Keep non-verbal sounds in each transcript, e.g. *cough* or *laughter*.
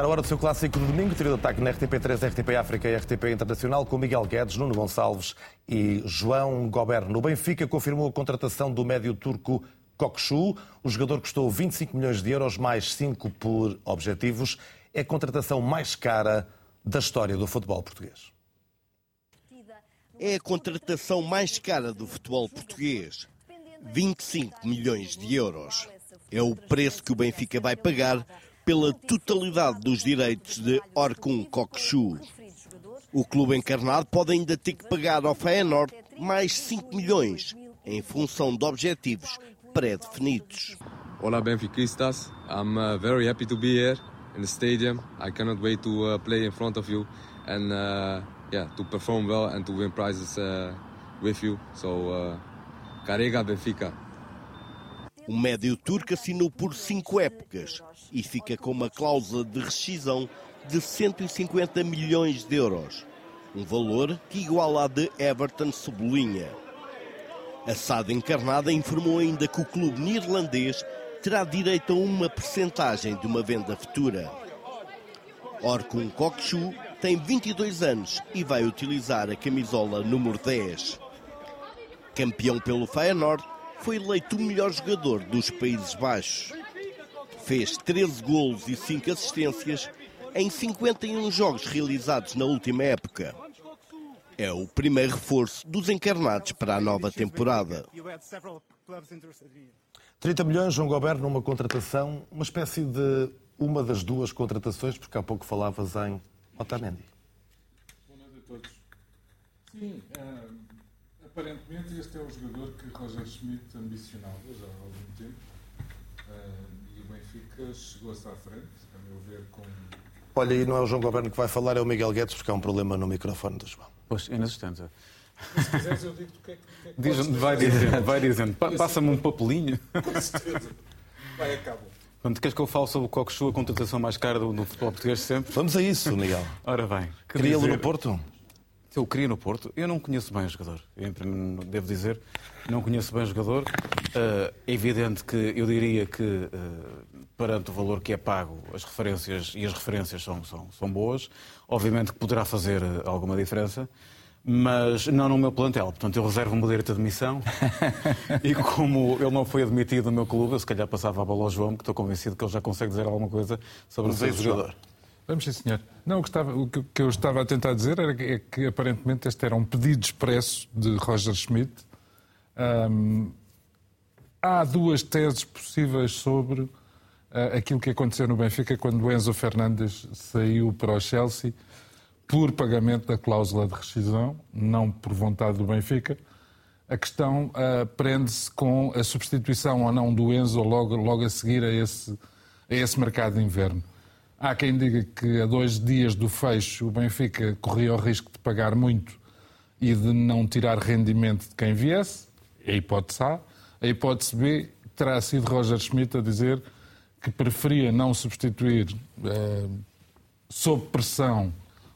Está na hora do seu clássico de domingo, trio de ataque na RTP3, RTP África e RTP Internacional, com Miguel Guedes, Nuno Gonçalves e João Goberno. O Benfica confirmou a contratação do médio turco Kokshu. O jogador custou 25 milhões de euros, mais 5 por objetivos. É a contratação mais cara da história do futebol português. É a contratação mais cara do futebol português. 25 milhões de euros. É o preço que o Benfica vai pagar pela totalidade dos direitos de Orkun Kokshu. O clube encarnado pode ainda ter que pagar ao Feyenoord mais 5 milhões, em função de objetivos pré-definidos. Olá, benfiquistas. I'm uh, very happy to be here in the stadium. I cannot wait to uh, play in front of you and uh, yeah, to perform well and to win prizes uh, with you. So, uh, carrega Benfica. O médio turco assinou por cinco épocas e fica com uma cláusula de rescisão de 150 milhões de euros, um valor que iguala a de Everton sublinha. A SAD encarnada informou ainda que o clube neerlandês terá direito a uma percentagem de uma venda futura. Orkun Kokshu tem 22 anos e vai utilizar a camisola número 10. Campeão pelo Feyenoord, foi eleito o melhor jogador dos Países Baixos. Fez 13 golos e 5 assistências em 51 jogos realizados na última época. É o primeiro reforço dos encarnados para a nova temporada. 30 milhões, João Goberno, numa contratação, uma espécie de uma das duas contratações, porque há pouco falavas em Otamendi. Boa noite a todos. Sim, uh, aparentemente este é o jogador que Roger Schmidt ambicionava já há algum tempo. Uh, e o Benfica chegou-se à frente, a meu ver, com. Olha, e não é o João Goberno que vai falar, é o Miguel Guedes, porque há um problema no microfone do João. Pois, inexistente. Mas se quiseres, eu digo-te o que é que. Que, é que vai dizendo, vai dizendo. Pa- Passa-me um papelinho. Com certeza. Vai, acaba. Quando queres que eu fale sobre o Cockchu, a contratação mais cara do, do futebol português de sempre? Vamos a isso, Miguel. Ora bem. que Queria-lo no Porto? Eu queria no Porto. Eu não conheço bem o jogador. Eu, devo dizer, não conheço bem o jogador. É evidente que eu diria que, ah, perante o valor que é pago, as referências e as referências são, são, são boas. Obviamente que poderá fazer ah, alguma diferença. Mas não no meu plantel. Portanto, eu reservo-me o direito de admissão. *laughs* e como ele não foi admitido no meu clube, eu se calhar passava a bola ao João, que estou convencido que ele já consegue dizer alguma coisa sobre o seu jogador. Vamos sim, senhor. Não, o que, estava, o que- eu estava a tentar dizer era que, é que aparentemente este era um pedido expresso de Roger Schmidt. Ahm, há duas teses possíveis sobre ah, aquilo que aconteceu no Benfica quando Enzo Fernandes saiu para o Chelsea por pagamento da cláusula de rescisão, não por vontade do Benfica. A questão ah, prende-se com a substituição ou não do Enzo logo, logo a seguir a esse, a esse mercado de inverno. Há quem diga que a dois dias do fecho o Benfica corria o risco de pagar muito e de não tirar rendimento de quem viesse. A hipótese A. A hipótese B terá sido Roger Schmidt a dizer que preferia não substituir eh, sob pressão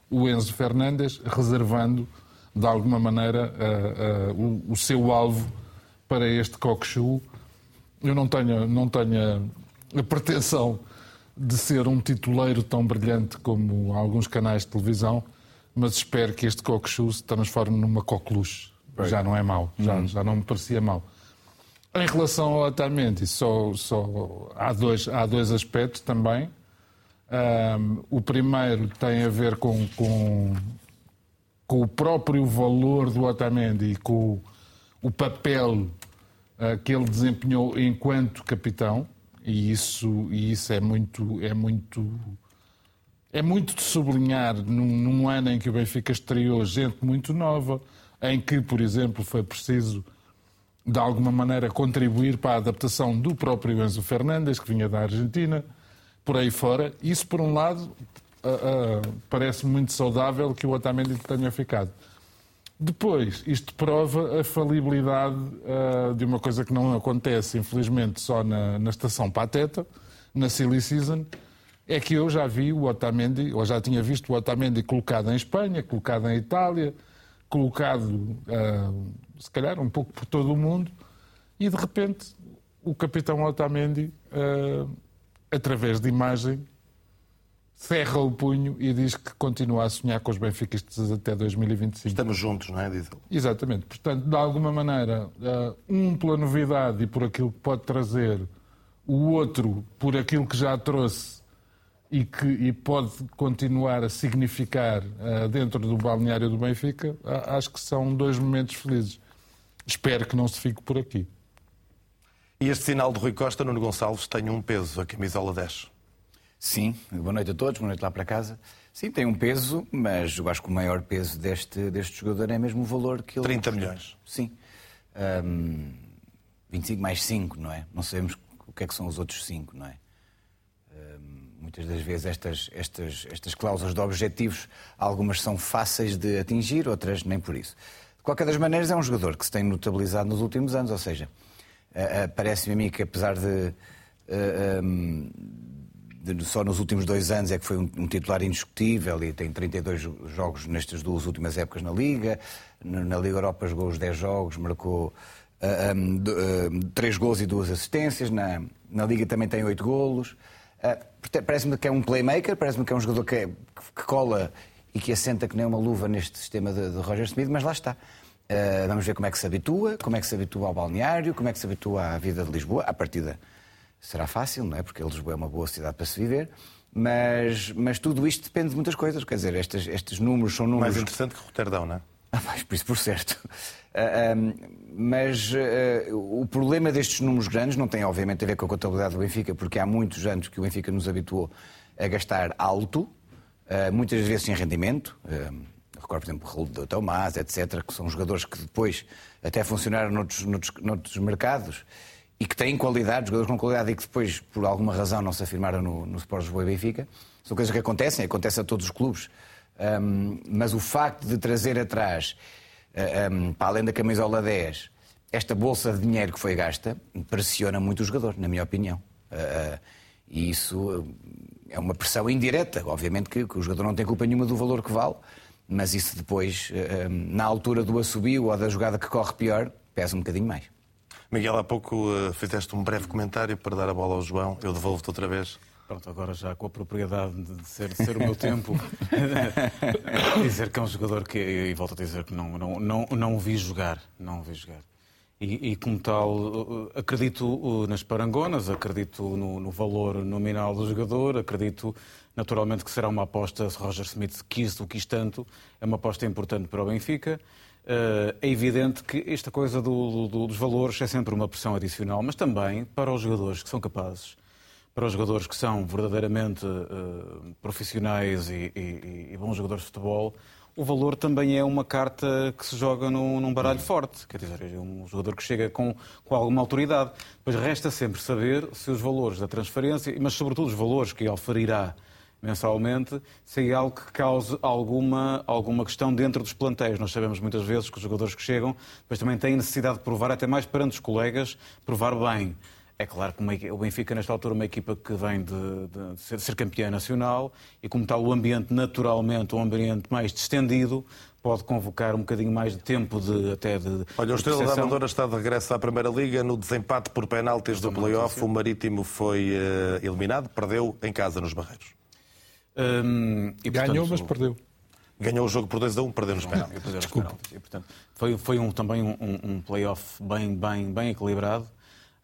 o Enzo Fernandes, reservando de alguma maneira eh, eh, o, o seu alvo para este Cockchu. Eu não tenho, não tenho a pretensão de ser um tituleiro tão brilhante como alguns canais de televisão, mas espero que este Cockchu se transforme numa coqueluche. Já não é mau, já, já não me parecia mau. Em relação ao Otamendi, só, só, há, dois, há dois aspectos também. Ahm, o primeiro tem a ver com, com, com o próprio valor do Otamendi e com o, o papel ah, que ele desempenhou enquanto capitão, e isso, e isso é muito. É muito é muito de sublinhar num, num ano em que o Benfica estreou gente muito nova, em que, por exemplo, foi preciso de alguma maneira contribuir para a adaptação do próprio Enzo Fernandes, que vinha da Argentina, por aí fora. Isso, por um lado, ah, ah, parece muito saudável que o Otamendi tenha ficado. Depois, isto prova a falibilidade ah, de uma coisa que não acontece, infelizmente, só na, na estação Pateta, na Silly Season, é que eu já vi o Otamendi, ou já tinha visto o Otamendi colocado em Espanha, colocado em Itália, colocado, ah, se calhar, um pouco por todo o mundo, e de repente o capitão Otamendi, ah, através de imagem, cerra o punho e diz que continua a sonhar com os benfiquistas até 2025. Estamos juntos, não é, diz ele? Exatamente. Portanto, de alguma maneira, eh, um pela novidade e por aquilo que pode trazer, o outro por aquilo que já trouxe e que e pode continuar a significar uh, dentro do balneário do Benfica, acho que são dois momentos felizes. Espero que não se fique por aqui. E este sinal de Rui Costa, Nuno Gonçalves, tem um peso, a camisola 10. Sim, boa noite a todos, boa noite lá para casa. Sim, tem um peso, mas eu acho que o maior peso deste, deste jogador é mesmo o valor que ele. 30 milhões. Sim. Um, 25 mais 5, não é? Não sabemos o que é que são os outros 5, não é? Um, muitas das vezes estas, estas, estas cláusulas de objetivos, algumas são fáceis de atingir, outras nem por isso. De qualquer das maneiras, é um jogador que se tem notabilizado nos últimos anos, ou seja, parece-me a mim que apesar de. Uh, um, só nos últimos dois anos é que foi um, titular indiscutível e tem 32 jogos nestas duas últimas épocas na Liga. Na Liga Europa jogou os 10 jogos, marcou uh, um, uh, 3 gols e 2 assistências. Na, na Liga também tem 8 golos. Uh, parece-me que é um playmaker, parece-me que é um jogador que, é, que, cola e que assenta que nem uma luva neste sistema de, de Roger Smith, mas lá está. Uh, vamos ver como é que se habitua, como é que se habitua ao balneário, como é que se habitua à vida de Lisboa. À partida será fácil, não é? Porque Lisboa é uma boa cidade para se viver. Mas, mas tudo isto depende de muitas coisas. Quer dizer, estes, estes números são números. Mais interessante que Roterdão, não é? Ah, mas por isso, por certo. Uh, *laughs* ah, um, mas uh, o problema destes números grandes não tem, obviamente, a ver com a contabilidade do Benfica, porque há muitos anos que o Benfica nos habituou a gastar alto, uh, muitas vezes sem rendimento. recordo, por exemplo, o Raul de Tomás, etc., que são jogadores que depois até funcionaram noutros, noutros, noutros mercados e que têm qualidade, jogadores com qualidade e que depois, por alguma razão, não se afirmaram no, no Sport Lisboa e Benfica. São coisas que acontecem, acontecem a todos os clubes. Um, mas o facto de trazer atrás, um, para além da camisola 10, esta bolsa de dinheiro que foi gasta, pressiona muito o jogador, na minha opinião. Uh, e isso é uma pressão indireta. Obviamente que, que, o jogador não tem culpa nenhuma do valor que vale, mas isso depois, uh, na altura do assobio ou da jogada que corre pior, pesa um bocadinho mais. Miguel, há pouco uh, fizeste um breve comentário para dar a bola ao João. Eu devolvo-te outra vez. Pronto, agora já com a propriedade de ser, de ser o meu *laughs* tempo, *laughs* dizer que é um jogador que, e volto a dizer que não, não, não, não o vi jogar. Não vi jogar. E, e, como tal, acredito nas parangonas, acredito no, no, valor nominal do jogador, acredito naturalmente que será uma aposta, se Roger Smith quis o quis tanto, é uma aposta importante para o Benfica. Eh, é evidente que esta coisa do, do, dos valores é sempre uma pressão adicional, mas também para os jogadores que são capazes, para os jogadores que são verdadeiramente uh, profissionais e, e, e, bons jogadores de futebol, o valor também é uma carta que se joga num, num baralho forte. Quer dizer, é um jogador que chega com, com alguma autoridade. Pois resta sempre saber se os valores da transferência, mas sobretudo os valores que oferirá mensalmente, se é algo que cause alguma, alguma questão dentro dos plantéis. Nós sabemos muitas vezes que os jogadores que chegam depois também têm necessidade de provar, até mais perante os colegas, provar bem. É claro que o Benfica, nesta altura, é uma equipa que vem de, de, ser, de, ser, campeã nacional e, como tal, o ambiente, naturalmente, um ambiente mais distendido, pode convocar um bocadinho mais de tempo de até de. Olha, o Estrela da Amadora está de regresso à Primeira Liga. No desempate por penaltis do play-off, o Marítimo foi uh, eliminado, perdeu em casa nos Barreiros. Hum, e, portanto, Ganhou, mas perdeu. Ganhou o jogo por 2 a 1, um, perdeu nos penaltis. Desculpa. E, portanto, foi, foi um, também um, um play-off bem, bem, bem equilibrado.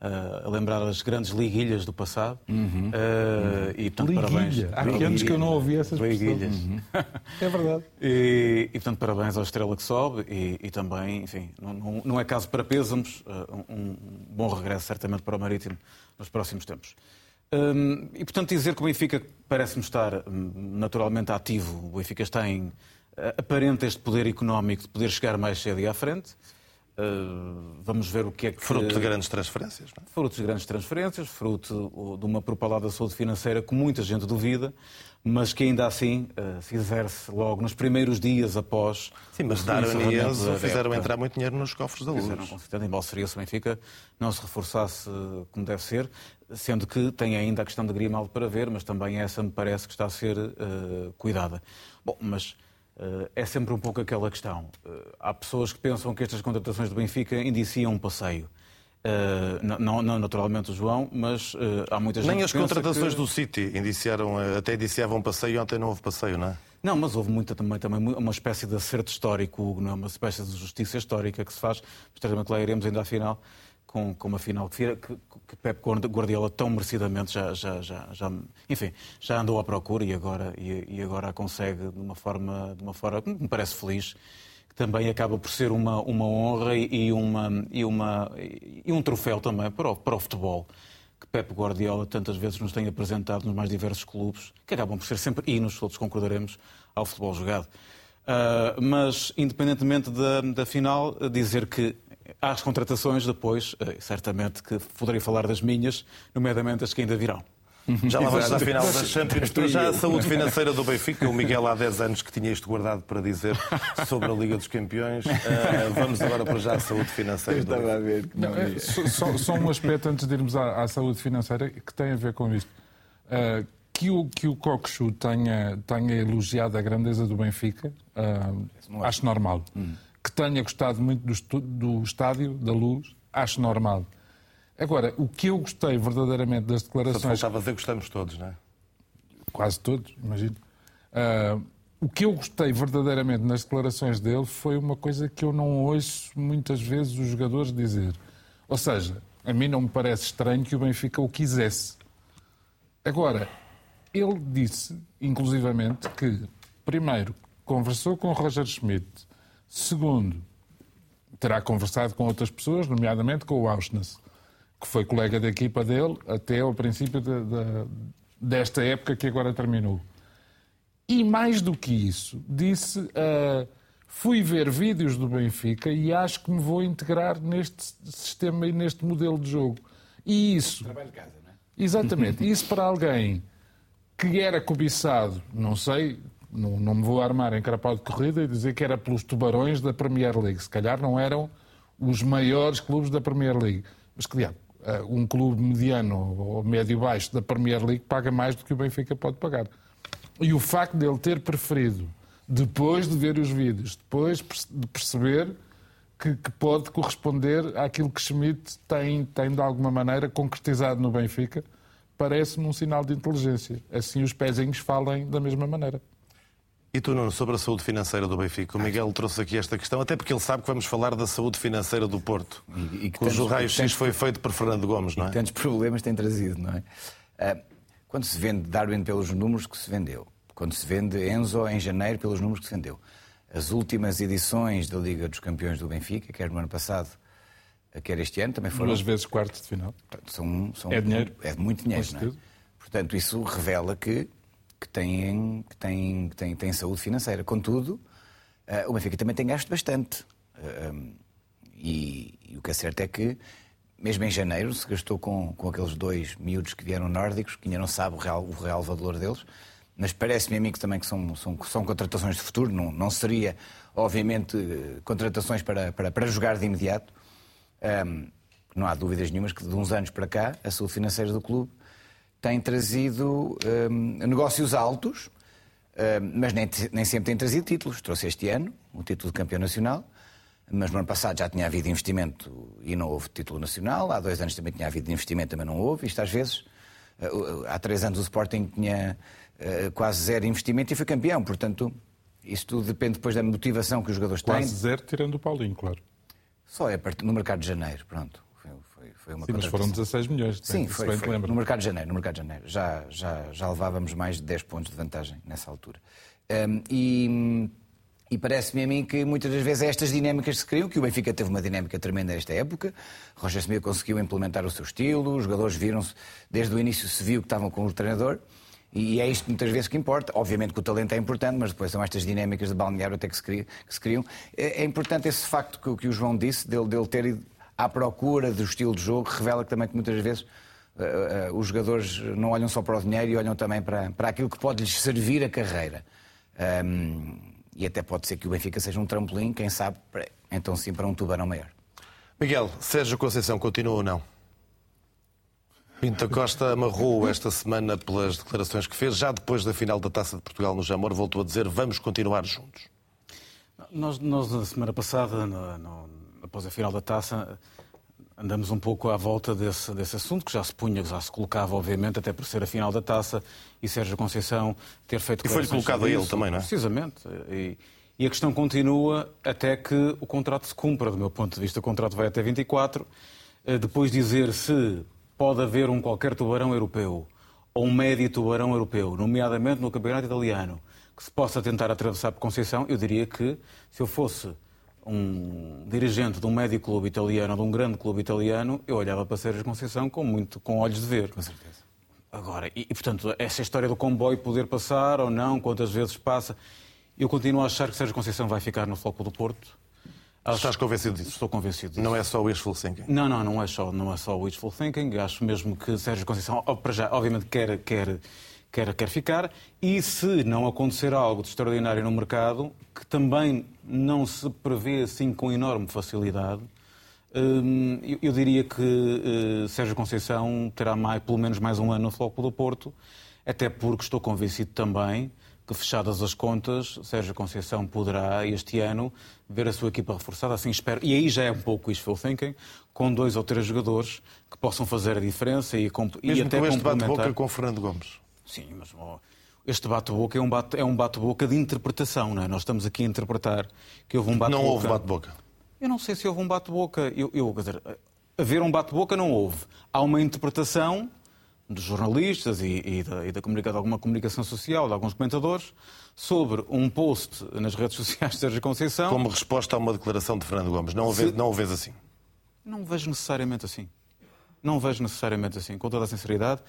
Uh, a lembrar as grandes liguilhas do passado. Uhum. Uh, e, portanto, Liguilha. parabéns. Há que anos que eu não ouvi essas Liguilhas. Uhum. *laughs* é verdade. E, e, portanto, parabéns à estrela que sobe e, e também, enfim, não, não, não, é caso para pêsamos, uh, um, bom regresso certamente para o Marítimo nos próximos tempos. Hum, e, portanto, dizer que o Benfica parece-me estar hum, naturalmente ativo. O Benfica está em. aparente este poder económico de poder chegar mais cedo e à frente. Uh, vamos ver o que é que. Fruto de grandes transferências, não é? Fruto de grandes transferências, fruto de uma propalada saúde financeira que muita gente duvida, mas que ainda assim uh, se exerce logo nos primeiros dias após. Sim, mas Darwin e Enzo fizeram entrar muito dinheiro nos cofres da luz. Fizeram, com certeza, embora seria se o Benfica não se reforçasse como deve ser sendo que tem ainda a questão de Grimaldo para ver, mas também essa me parece que está a ser uh, cuidada. Bom, mas uh, é sempre um pouco aquela questão. Uh, há pessoas que pensam que estas contratações do Benfica indiciam um passeio. Não, não, naturalmente o João, mas há muita gente Nem as contratações que... do City indiciaram, até indiciavam um passeio, ontem não houve passeio, não é? Não, mas houve muita, também, também uma espécie de acerto histórico, não é? uma espécie de justiça histórica que se faz. Posteriormente lá iremos ainda à final, com, com uma final que, que, que Pep Guardiola tão merecidamente já, já, já, já, enfim, já andou à procura e agora, e, e agora a consegue de uma forma, de uma forma que me parece feliz que também acaba por ser uma, uma honra e, uma, e, uma, e um troféu também para o, para o futebol que Pep Guardiola tantas vezes nos tem apresentado nos mais diversos clubes, que acabam por ser sempre hinos, todos concordaremos, ao futebol jogado. Uh, mas, independentemente da, da final, dizer que às contratações depois, uh, certamente que poderei falar das minhas, nomeadamente as que ainda virão. Já lá vamos à final das Champions. Para já a saúde financeira do Benfica. O Miguel há 10 anos que tinha isto guardado para dizer sobre a Liga dos Campeões. Uh, vamos agora para já à saúde financeira. do Estava a ver. Não, é, só, só, um aspecto antes de irmos à, à, saúde financeira que tem a ver com isto. Uh, que o, que o Coxu tenha, tenha elogiado a grandeza do Benfica, uh, acho normal. Hum. Que tenha gostado muito do, do estádio, da luz, acho normal. Agora, o que eu gostei verdadeiramente das declarações. Só faltava dizer que gostamos todos, não é? Quase todos, imagino. Uh, o que eu gostei verdadeiramente nas declarações dele foi uma coisa que eu não ouço muitas vezes os jogadores dizer. Ou seja, a mim não me parece estranho que o Benfica o quisesse. Agora, ele disse, inclusivamente, que, primeiro, conversou com Roger Schmidt, segundo, terá conversado com outras pessoas, nomeadamente com o Auschwitz que foi colega da equipa dele até ao princípio de, de, desta época que agora terminou. E mais do que isso, disse: uh, fui ver vídeos do Benfica e acho que me vou integrar neste sistema e neste modelo de jogo. E isso. Trabalho de casa, não é? Exatamente. isso para alguém que era cobiçado, não sei, não, não me vou armar em carapau de corrida e dizer que era pelos tubarões da Premier League. Se calhar não eram os maiores clubes da Premier League. Mas diabo, uh, um clube mediano ou médio-baixo da Premier League paga mais do que o Benfica pode pagar. E o facto de ele ter preferido, depois de ver os vídeos, depois de perceber que, que, pode corresponder àquilo que Schmidt tem, tem, de alguma maneira, concretizado no Benfica, parece-me um sinal de inteligência. Assim os pezinhos falem da mesma maneira. E tu, Nuno, sobre a saúde financeira do Benfica? O Miguel trouxe aqui esta questão, até porque ele sabe que vamos falar da saúde financeira do Porto, e, e que cujo raio-x foi feito por Fernando Gomes, não é? E tantos problemas tem trazido, não é? Ah, quando se vende Darwin pelos números que se vendeu, quando se vende Enzo em janeiro pelos números que se vendeu, as últimas edições da Liga dos Campeões do Benfica, quer no ano passado, quer este ano, também foram... Duas vezes quarto de final. São, são, é dinheiro. É muito dinheiro, não é? Portanto, isso revela que que têm, que têm, que têm, têm saúde financeira. Contudo, uh, o Benfica também tem gasto bastante. Uh, um, e, e, o que é certo é que, mesmo em janeiro, se gastou com, com aqueles dois miúdos que vieram nórdicos, que ainda não sabe o real, o real valor deles, mas parece-me a mim que também que são, são, são contratações de futuro, não, não seria, obviamente, contratações para, para, para jogar de imediato. Um, não há dúvidas nenhumas que de uns anos para cá a saúde financeira do clube tem trazido um, negócios altos, um, mas nem, nem, sempre tem trazido títulos. Trouxe este ano o título de campeão nacional, mas no ano passado já tinha havido investimento e não houve título nacional. Há dois anos também tinha havido investimento, também não houve. Isto às vezes, uh, há três anos o Sporting tinha uh, quase zero investimento e foi campeão. Portanto, isso tudo depende depois da motivação que os jogadores quase têm. Quase zero, tirando o Paulinho, claro. Só é no mercado de janeiro, pronto. Foi uma Sim, mas foram 16 milhões. Sim, foi, foi. no mercado de janeiro. No mercado de janeiro. Já, já, já levávamos mais de 10 pontos de vantagem nessa altura. Um, e, e parece-me a mim que muitas das vezes é estas dinâmicas que se criam, que o Benfica teve uma dinâmica tremenda nesta época. Roger Smith conseguiu implementar o seu estilo, os jogadores viram-se, desde o início se viu que estavam com o treinador. E é isto muitas vezes que importa. Obviamente que o talento é importante, mas depois são estas dinâmicas de balneário até que se, criam. É, é, importante esse facto que, que o João disse, dele, dele ter ido à procura do estilo de jogo, revela que também que muitas vezes uh, uh, os jogadores não olham só para o dinheiro e olham também para, para aquilo que pode lhes servir a carreira. Um, e até pode ser que o Benfica seja um trampolim, quem sabe, para, então sim, para um tubarão maior. Miguel, Sérgio Conceição continua ou não? Pinta Costa amarrou esta semana pelas declarações que fez, já depois da final da Taça de Portugal no Jamor, voltou a dizer vamos continuar juntos. Nós, nós na semana passada, no, no após a final da taça, andamos um pouco à volta desse, desse assunto, que já se punha, já se colocava, obviamente, até por ser a final da taça, e Sérgio Conceição ter feito E foi-lhe colocado a ele também, não é? Precisamente. E, e, a questão continua até que o contrato se cumpra, do meu ponto de vista. O contrato vai até 24. Eh, depois dizer se pode haver um qualquer tubarão europeu ou um médio tubarão europeu, nomeadamente no campeonato italiano, que se possa tentar atravessar por Conceição, eu diria que se eu fosse um dirigente de um médio clube italiano de um grande clube italiano, eu olhava para Sérgio Conceição com, muito, com olhos de ver. Com certeza. Agora, e, e, portanto, essa história do comboio poder passar ou não, quantas vezes passa, eu continuo a achar que Sérgio Conceição vai ficar no Foco do Porto. Acho... Estás convencido disso? Estou convencido disso. Não é só wishful thinking? Não, não, não é só, não é só wishful thinking. Acho mesmo que Sérgio Conceição, para já, obviamente, quer, quer quer, quer ficar, e se não acontecer algo de extraordinário no mercado, que também não se prevê assim com enorme facilidade, hum, eu diria que eh, Sérgio Conceição terá mais, pelo menos mais um ano no Floco do Porto, até porque estou convencido também que, fechadas as contas, Sérgio Conceição poderá, este ano, ver a sua equipa reforçada, assim espero, e aí já é um pouco wishful thinking, com dois ou três jogadores que possam fazer a diferença e, e até com este bate-boca com Fernando Gomes. Sim, mas oh, este bate-boca é um bate-boca é um bate de interpretação, não é? Nós estamos aqui a interpretar que houve um bate-boca. Não houve bate-boca. Eu não sei se houve um bate-boca. Eu, eu, quer dizer, haver um bate-boca não houve. Há uma interpretação dos jornalistas e, e, da, e da comunica, de alguma comunicação social, de alguns comentadores, sobre um post nas redes sociais de Sérgio Conceição. Como resposta a uma declaração de Fernando Gomes. Não o, vês, não o vês assim? Não o vejo necessariamente assim. Não o vejo necessariamente assim, com toda a sinceridade.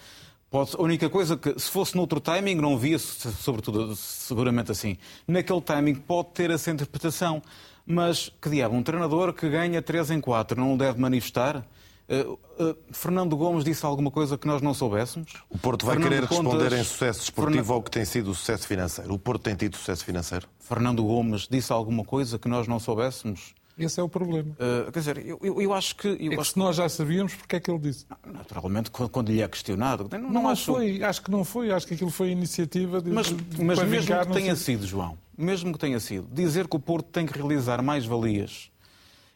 Pode, a única coisa que, se fosse noutro timing, não via, sobretudo, seguramente assim. Naquele timing pode ter essa interpretação. Mas que diabo, um treinador que ganha 3 em 4 não o deve manifestar? Uh, uh, Fernando Gomes disse alguma coisa que nós não soubéssemos? O Porto vai Fernando querer Contas... responder em sucesso desportivo Fern... ao que tem sido o sucesso financeiro. O Porto tem tido sucesso financeiro? Fernando Gomes disse alguma coisa que nós não soubéssemos? Esse é o problema. Uh, quer dizer, eu, eu, eu acho que. Eu é acho... que se nós já sabíamos, porque é que ele disse? Naturalmente, quando lhe é questionado. Não, não, acho... foi, acho que não foi, acho que aquilo foi iniciativa de. Mas, de, mas mesmo que tenha sei... sido, João, mesmo que tenha sido, dizer que o Porto tem que realizar mais valias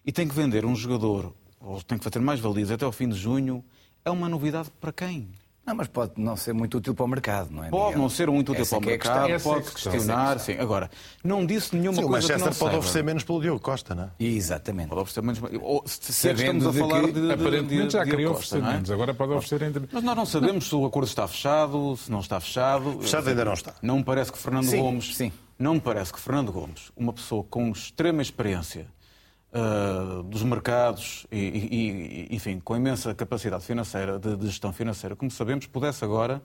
e tem que vender um jogador, ou tem que fazer mais valias até ao fim de junho, é uma novidade para quem? Não, mas pode não ser muito útil para o mercado, não é? Pode Miguel? não ser muito útil Essa para o é mercado, é pode questionar, sim. Agora, não disse nenhuma sim, coisa que não O Manchester pode oferecer menos pelo Diogo Costa, não é? Exatamente. Pode oferecer menos. Ou, se estamos a falar que, de, Aparentemente de, já queria oferecer é? menos, agora pode oferecer entre... Mas nós não sabemos não. se o acordo está fechado, se não está fechado. Fechado ainda não está. Não me parece que Fernando sim, Gomes... Sim. Não me parece que Fernando Gomes, uma pessoa com extrema experiência uh, dos mercados e, e, enfim, com imensa capacidade financeira, de, de, gestão financeira, como sabemos, pudesse agora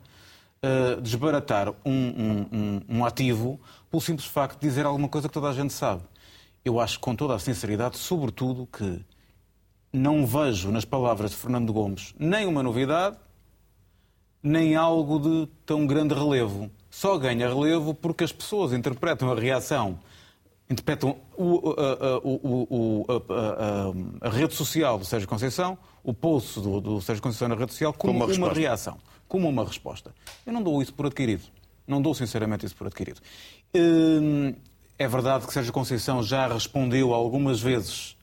uh, desbaratar um, um, um, um ativo pelo simples facto de dizer alguma coisa que toda a gente sabe. Eu acho, com toda a sinceridade, sobretudo, que não vejo nas palavras de Fernando Gomes nem uma novidade, nem algo de tão grande relevo. Só ganha relevo porque as pessoas interpretam a reação interpretam o, a, o, a, a, rede social do Sérgio Conceição, o poço do, do Sérgio Conceição na rede social, como, como uma, uma reação, como uma resposta. Eu não dou isso por adquirido. Não dou sinceramente isso por adquirido. Hum, é verdade que Sérgio Conceição já respondeu algumas vezes,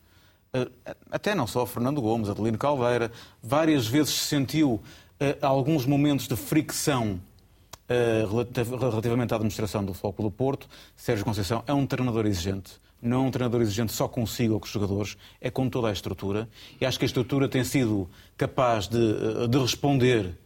eh, até não só a Fernando Gomes, a Adelino Caldeira, várias vezes sentiu alguns momentos de fricção relativamente à administração do Foco do Porto, Sérgio Conceição é um treinador exigente. Não é um treinador exigente só consigo ou com os jogadores, é com toda a estrutura. E acho que a estrutura tem sido capaz de, eh, de responder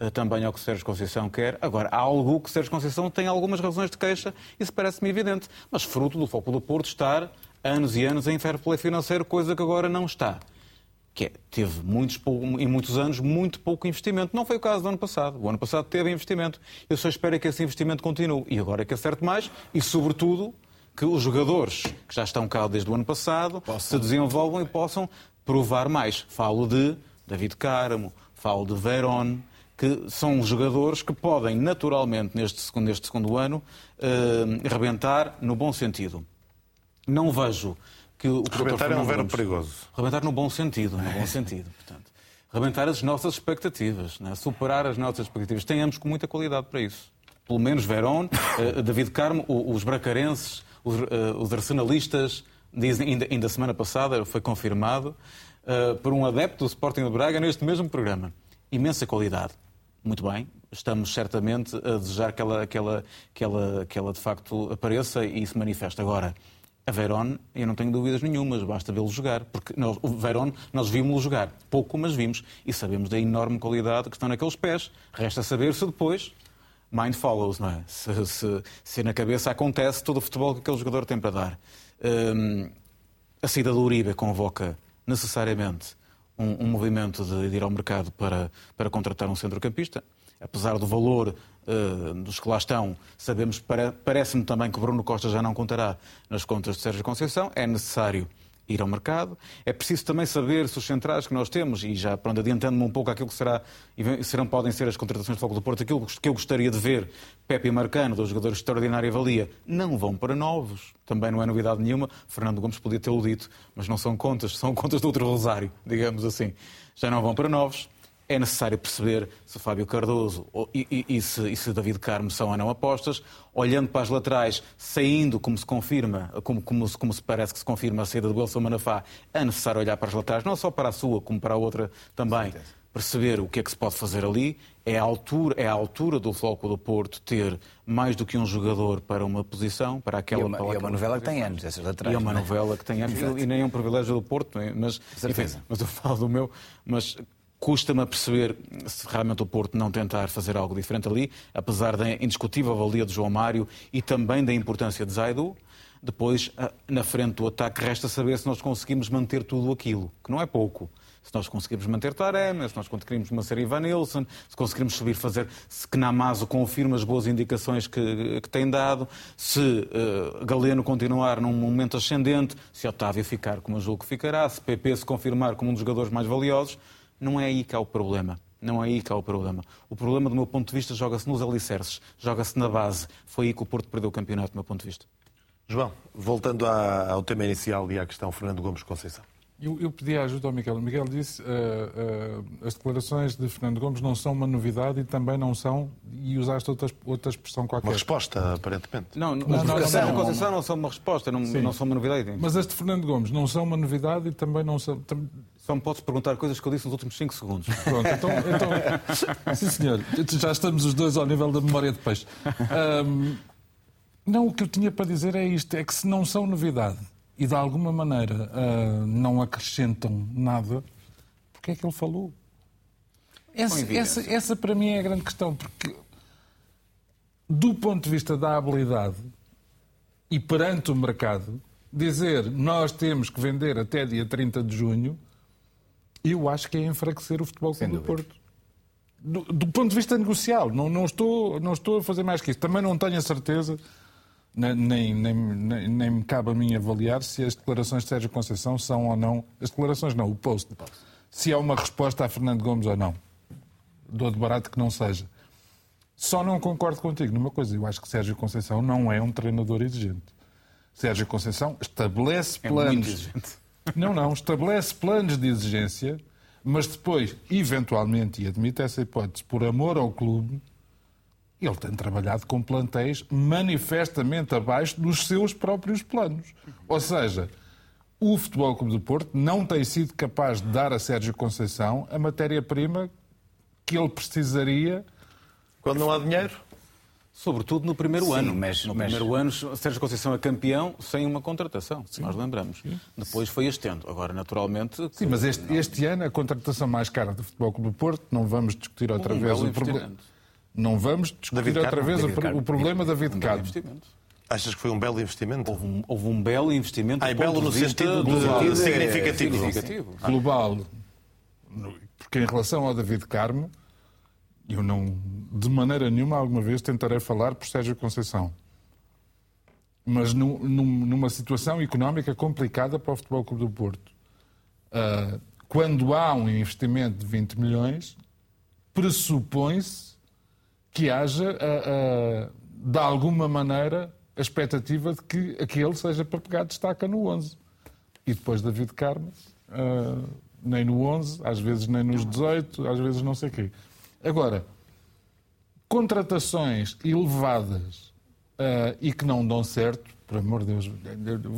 eh, também ao que Sérgio Conceição quer. Agora, há algo que Sérgio Conceição tem algumas razões de queixa, isso parece-me evidente, mas fruto do Foco do Porto estar anos e anos em fair play financeiro, coisa que agora não está que é, teve muitos, em muitos anos muito pouco investimento. Não foi o caso do ano passado. O ano passado teve investimento. Eu só espero que esse investimento continue. E agora é que acerte mais e, sobretudo, que os jogadores que já estão cá desde o ano passado possam. se desenvolvam e possam provar mais. Falo de David Caramo, falo de Veron, que são jogadores que podem naturalmente, neste segundo, neste segundo ano, uh, rebentar no bom sentido. Não vejo que o Rebentar é um verbo perigoso. Rebentar no bom sentido, no bom sentido, portanto. Rebentar as nossas expectativas, né? superar as nossas expectativas. Tenhamos com muita qualidade para isso. Pelo menos Verón, uh, David Carmo, os bracarenses, os, uh, os arsenalistas, dizem, ainda, ainda semana passada foi confirmado, uh, por um adepto do Sporting de Braga neste mesmo programa. Imensa qualidade. Muito bem, estamos certamente a desejar que ela, que ela, que ela, que ela de facto apareça e se manifeste. Agora, a Verón, eu não tenho dúvidas nenhumas, basta vê-lo jogar. Porque nós, o Verón, nós vimos-lo jogar. Pouco, mas vimos. E sabemos da enorme qualidade que estão naqueles pés. Resta saber se depois mind follows, não é? Se, se, se na cabeça acontece todo o futebol que aquele jogador tem para dar. Um, a saída do Uribe convoca necessariamente um, um movimento de, de, ir ao mercado para, para contratar um centrocampista. Apesar do valor uh, dos que lá estão, sabemos, parece-me também que o Bruno Costa já não contará nas contas de Sérgio Conceição. É necessário ir ao mercado. É preciso também saber se os centrais que nós temos, e já pronto, adiantando-me um pouco aquilo que será, serão, podem ser as contratações de Foco do Porto, aquilo que eu gostaria de ver, Pepe e Marcano, dois jogadores de extraordinária valia, não vão para novos. Também não é novidade nenhuma. Fernando Gomes podia tê-lo dito, mas não são contas, são contas do outro rosário, digamos assim. Já não vão para novos é necessário perceber se Fábio Cardoso e, e, e, se, e, se, David Carmo são ou não apostas, olhando para as laterais, saindo como se confirma, como, como, como se parece que se confirma a saída do Wilson Manafá, é necessário olhar para as laterais, não só para a sua, como para a outra também. Perceber o que é que se pode fazer ali, é a altura, é a altura do Floco do Porto ter mais do que um jogador para uma posição, para aquela. E uma, para e é uma novela que tem anos, essas laterais. E é uma é? novela que tem anos, e nem é um privilégio do Porto, mas, enfim, mas eu falo do meu, mas Custa-me a perceber se realmente o Porto não tentar fazer algo diferente ali, apesar da indiscutível valia de João Mário e também da importância de Zaidu. Depois, na frente do ataque, resta saber se nós conseguimos manter tudo aquilo, que não é pouco. Se nós conseguimos manter Tarema, se nós conseguirmos manter Ivan Nilsson, se conseguirmos subir, fazer, se Knamazo confirma as boas indicações que, que tem dado, se uh, Galeno continuar num momento ascendente, se Otávio ficar como eu julgo que ficará, se PP se confirmar como um dos jogadores mais valiosos, não é aí que há o problema. Não é aí que há o problema. O problema, do meu ponto de vista, joga-se nos alicerces, joga-se na base. Foi aí que o Porto perdeu o campeonato, do meu ponto de vista. João, voltando ao tema inicial e à questão Fernando Gomes Conceição. Eu, eu pedi ajuda ao Miguel. O Miguel disse uh, uh, as declarações de Fernando Gomes não são uma novidade e também não são, e usaste outra, outra expressão qualquer. Uma resposta, aparentemente. Não, não, não, não, não, Conceição não são uma resposta, não, não são uma novidade. Mas as de Fernando Gomes não são uma novidade e também não são... Tam... Só me podes perguntar coisas que eu disse nos últimos 5 segundos. Pronto, então, então... *laughs* Sim, senhor. Já estamos os dois ao nível da memória de peixe. Um, não, o que eu tinha para dizer é isto, é que se não são novidade e de alguma maneira uh, não acrescentam nada, porque é que ele falou? Essa, essa, essa para mim é a grande questão, porque do ponto de vista da habilidade e perante o mercado, dizer nós temos que vender até dia 30 de junho, eu acho que é enfraquecer o Futebol Clube do Porto. Do, do, ponto de vista negocial, não, não, estou, não estou a fazer mais que isso. Também não tenho a certeza nem, nem, nem, nem me cabe a mim avaliar se as declarações de Sérgio Conceição são ou não. As declarações não, o post. Se é uma resposta a Fernando Gomes ou não. Dou de barato que não seja. Só não concordo contigo numa coisa. Eu acho que Sérgio Conceição não é um treinador exigente. Sérgio Conceição estabelece é planos. *laughs* Não, não, estabelece planos de exigência, mas depois, eventualmente, e admite essa hipótese, por amor ao clube, ele tem trabalhado com plantéis manifestamente abaixo dos seus próprios planos. Ou seja, o Futebol Clube do Porto não tem sido capaz de dar a Sérgio Conceição a matéria-prima que ele precisaria. Quando não há dinheiro? Sobretudo no primeiro Sim, ano. Mas, no mas... primeiro ano, Sérgio Conceição é campeão sem uma contratação, se nós lembramos. Sim. Depois foi estendo. Agora, naturalmente. Sim, mas este, não... este, ano a contratação mais cara do Futebol Clube do Porto, não vamos discutir outra um vez o problema. Não vamos discutir David outra vez o, o, problema da David Carmo. Achas que foi um belo investimento? Houve um, houve um belo investimento. Ah, é belo no sentido global, de, significativo. significativo. Global. Porque em relação ao David Carmo, eu não, de maneira nenhuma, alguma vez tentarei falar por Sérgio Conceição. Mas num, numa situação económica complicada para o Futebol Clube do Porto, uh, quando há um investimento de 20 milhões, pressupõe-se que haja, uh, uh, de alguma maneira, a expectativa de que aquele seja para pegar destaca no 11. E depois David Carmo, uh, nem no 11, às vezes nem nos 18, às vezes não sei o quê. Agora, contratações elevadas e que não dão certo, por amor de Deus,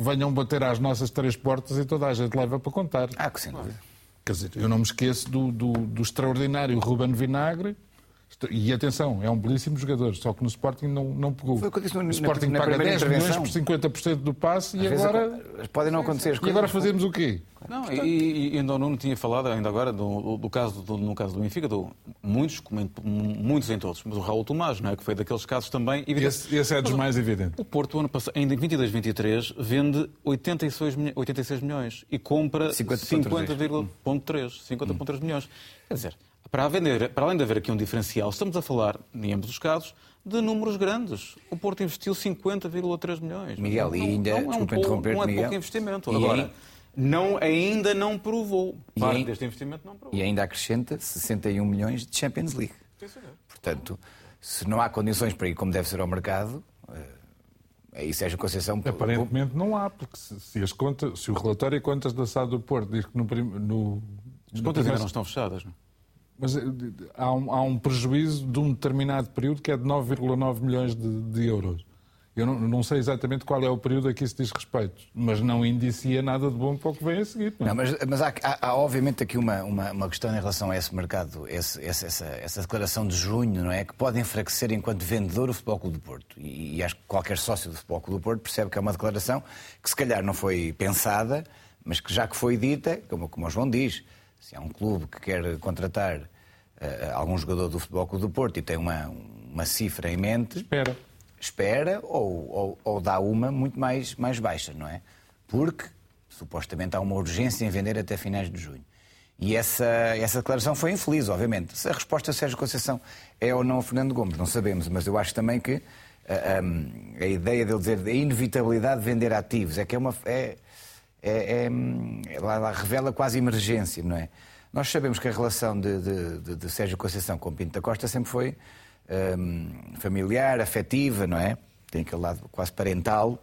venham bater às nossas três portas e toda a gente leva para contar. Ah, que sim. Quer dizer, eu não me esqueço do, do, do extraordinário Ruben Vinagre. E atenção, é um belíssimo jogador, só que no Sporting não, não pegou. Foi o que eu disse no- o na- Sporting na paga primeira 10 milhões por intervenção. 50% do passe e Às vezes agora, podem não acontecer as e coisas. agora fazemos o quê? Não, e, e ainda o Nuno tinha falado, ainda agora, do, do caso do, no caso do Benfica, do, muitos, muitos em todos, mas o Raul Tomás, não é? que foi daqueles casos também. evidente- Esse, esse é dos mais evidentes. O Porto, ano passado, em 22-23, vende 86, milho- 86 milhões e compra 50,3. 50,3 50,3 milhões. Quer dizer, para, vender, para além de haver aqui um diferencial, estamos a falar, em ambos os casos, de números grandes. O Porto investiu 50,3 milhões. Miguel, e ainda- não, é um desculpa pouco- interromper-te, Não é Miguel. pouco investimento. E Agora, aí- não, ainda não provou. E Parte aí- deste investimento não provou. E ainda acrescenta 61 milhões de Champions League. Portanto, se não há condições para ir como deve ser ao mercado, eh, aí Sérgio Conceição... Aparentemente não há, porque se, se as contas, se o relatório de contas da SAD do Porto diz que no, prim- no, As no contas ainda não estão fechadas. Não? Mas eh, há um, há um prejuízo de um determinado período que é de 9,9 milhões de, de euros. Eu não, não sei exatamente qual é o período a que isso diz respeito, mas não indicia nada de bom para o que vem a seguir. Não é? Mas, mas há, há- há, obviamente aqui uma, uma, uma questão em relação a esse mercado, esse- essa, essa declaração de junho, não é? Que pode enfraquecer enquanto vendedor o Futebol Clube do Porto. E, e acho que qualquer sócio do Futebol Clube do Porto percebe que é uma declaração que se calhar não foi pensada, mas que já que foi dita, como, como o João diz, se há um clube que quer contratar eh, algum jogador do Futebol Clube do Porto e tem uma, uma cifra em mente, Espera. espera ou, ou, ou dá uma muito mais, mais baixa, não é? Porque supostamente há uma urgência em vender até finais de junho. E essa, essa declaração foi infeliz, obviamente. Se a resposta de Sérgio Conceição é ou não a Fernando Gomes, não sabemos, mas eu acho também que ah, hum, a ideia dele dizer a inevitabilidade de vender ativos é que é uma. É, é, é, lá, revela quase emergência, não é? Nós sabemos que a relação de, de, de- de Sérgio Conceição com Pinto da Costa sempre foi hum, familiar, afetiva, não é? Tem aquele lado quase parental,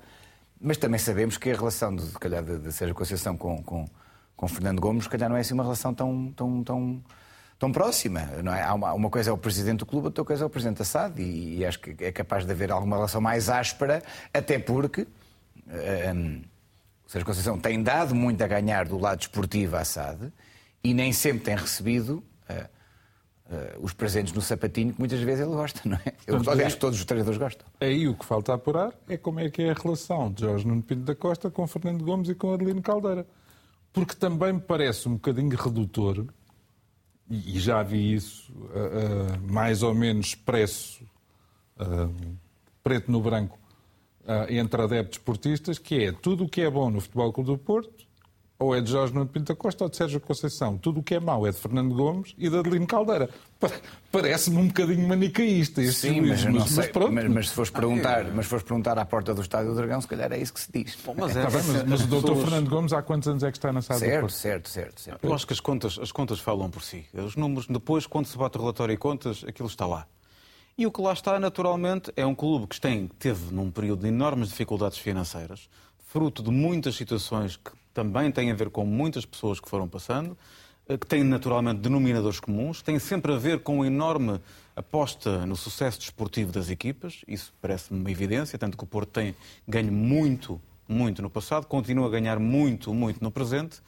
mas também sabemos que a relação de, calhar, de, de Sérgio Conceição com, com, com Fernando Gomes, calhar não é assim uma relação tão, tão, tão, tão próxima, não é? Há uma, uma coisa é o presidente do clube, outra coisa é o presidente da SAD, e, e acho que é capaz de haver alguma relação mais áspera, até porque o Sérgio Conceição tem dado muito a ganhar do lado esportivo à SAD e nem sempre tem recebido eh, eh, os presentes no sapatinho que muitas vezes ele gosta, não é? Eu, aliás, todos os treinadores gostam. Aí o que falta apurar é como é que é a relação de Jorge Nuno Pinto da Costa com Fernando Gomes e com Adelino Caldeira. Porque também me parece um bocadinho redutor, e já vi isso ah, mais ou menos expresso, preto no branco, entre adeptos esportistas, que é tudo o que é bom no Futebol Clube do Porto, ou é de Jorge Nuno Pinto da Costa ou de Sérgio Conceição. Tudo o que é mau é de Fernando Gomes e de Adelino Caldeira. Pa- Parece-me um bocadinho manicaísta este Sim, mas, não mas, mas sei, pronto. mas, mas se fores perguntar, mas se fores perguntar à porta do Estádio do Dragão, se calhar é isso que se diz. Mas, é, Tá bem, mas, mas o doutor pessoas- Fernando Gomes há quantos anos é que está na sala do Certo, Porto? certo, certo, certo. Eu acho que as contas, as contas falam por si. Os números, depois, quando se bate o relatório e contas, aquilo está lá. E o que lá está, naturalmente, é um clube que tem, teve num período de enormes dificuldades financeiras, fruto de muitas situações que também têm a ver com muitas pessoas que foram passando, eh, que têm naturalmente denominadores comuns, têm sempre a ver com uma enorme aposta no sucesso desportivo das equipas, isso parece-me uma evidência, tanto que o Porto tem ganho muito, muito no passado, continua a ganhar muito, muito no presente.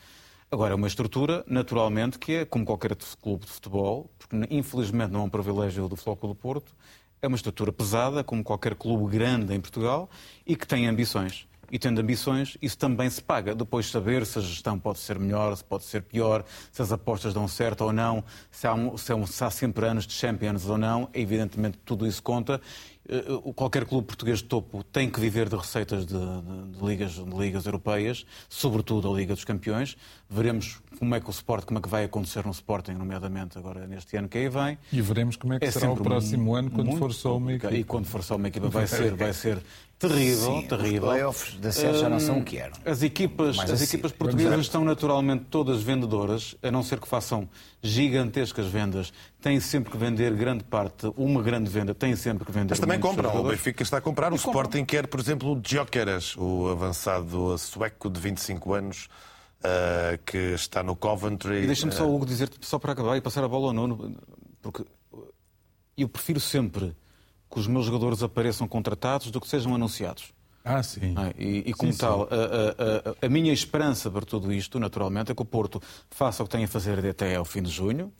Agora, é uma estrutura, naturalmente, que é como qualquer clube de futebol, porque infelizmente não é um privilégio do Clube do Porto, é uma estrutura pesada, como qualquer clube grande em Portugal, e que tem ambições. E tendo ambições, isso também se paga. Depois saber se a gestão pode ser melhor, se pode ser pior, se as apostas dão certo ou não, se há, um- se há se há sempre anos de Champions ou não, evidentemente tudo isso conta. Eh, Qualquer clube português de topo tem que viver de receitas de, de- de ligas, de ligas europeias, sobretudo a Liga dos Campeões. Veremos como é que o Sport, como é que vai acontecer no Sporting, nomeadamente agora neste ano que aí vem. E veremos como é que será o próximo mu- ano quando for só uma equipe. E quando for só uma equipa vai ser, vai ser terrível, Sim, terrível. Os playoffs da Série já não são o que eram. As equipas, as acessível. equipas portuguesas estão naturalmente todas vendedoras, a não ser que façam gigantescas vendas. Têm sempre que vender grande parte, uma grande venda, têm sempre que vender Mas também compram. O. Benfica está a comprar. O E compram. Sporting quer, por exemplo, o Gyökeres, o avançado sueco de 25 anos, ah, que está no Coventry. E deixa-me só, Ah, Hugo, dizer-te, só para acabar e passar a bola ao Nuno, porque eu prefiro sempre que os meus jogadores apareçam contratados do que sejam anunciados. Ah, sim. É? E, e, como Sim, tal, a, a, a, a, minha esperança para tudo isto, naturalmente, é que o Porto faça o que tem a fazer até ao fim de junho,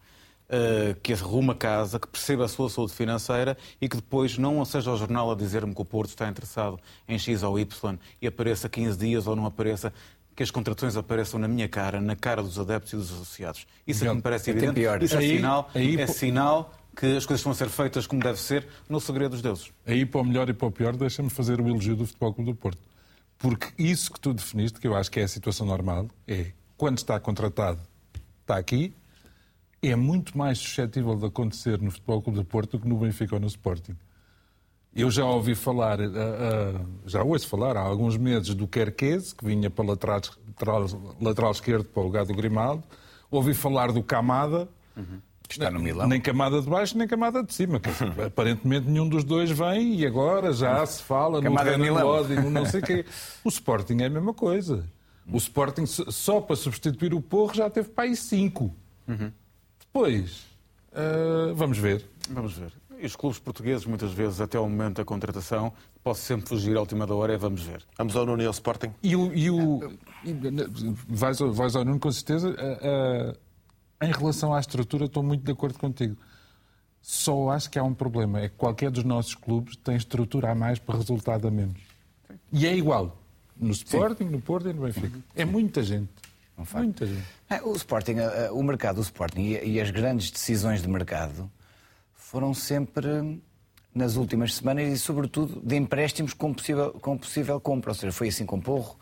uh, que arruma casa, que perceba a sua saúde financeira e que depois não seja o jornal a dizer-me que o Porto está interessado em X ou Y e apareça 15 dias ou não apareça, que as contratações apareçam na minha cara, na cara dos adeptos e dos associados. Isso é que me parece evidente. pior. Isso é sinal, aí- é sinal que as coisas estão a ser feitas como deve ser, no segredo dos deuses. Aí para o melhor e para o pior, deixa-me fazer o elogio do Futebol Clube do Porto. Porque isso que tu definiste, que eu acho que é a situação normal, é quando está contratado, está aqui, é muito mais suscetível de acontecer no Futebol Clube do Porto do que no Benfica ou no Sporting. Eu já ouvi falar, ah, ah, já ouço falar há alguns meses do Kerkez, que vinha para lateral, lateral, lateral esquerdo para o lugar do Grimaldo. Ouvi falar do Camada, Que está no Milão. nem camada de baixo, nem camada de cima. Dizer, *laughs* aparentemente nenhum dos dois vem e agora já se fala Camada no Renan no não sei o quê. *laughs* O Sporting é a mesma coisa. O Sporting, só para substituir o Porro, já teve para aí cinco. Depois, ah, vamos ver. Vamos ver. E os clubes portugueses, muitas vezes, até ao momento da contratação, posso sempre fugir à última da hora, é vamos ver. Vamos ao Nuno e ao Sporting. E o. E o e, vais, ao- vais ao Nuno com certeza. ah, ah, em relação à estrutura, estou muito de acordo contigo. Só acho que há um problema: é que qualquer dos nossos clubes tem estrutura a mais para resultado a menos. E é igual. No Sporting, no Porto e no Benfica. É muita gente. Muita gente. É, O Sporting, eh, o mercado do Sporting e e as grandes decisões de mercado foram sempre nas últimas semanas e, sobretudo, de empréstimos com possível, com possível compra. Ou seja, foi assim com Porro,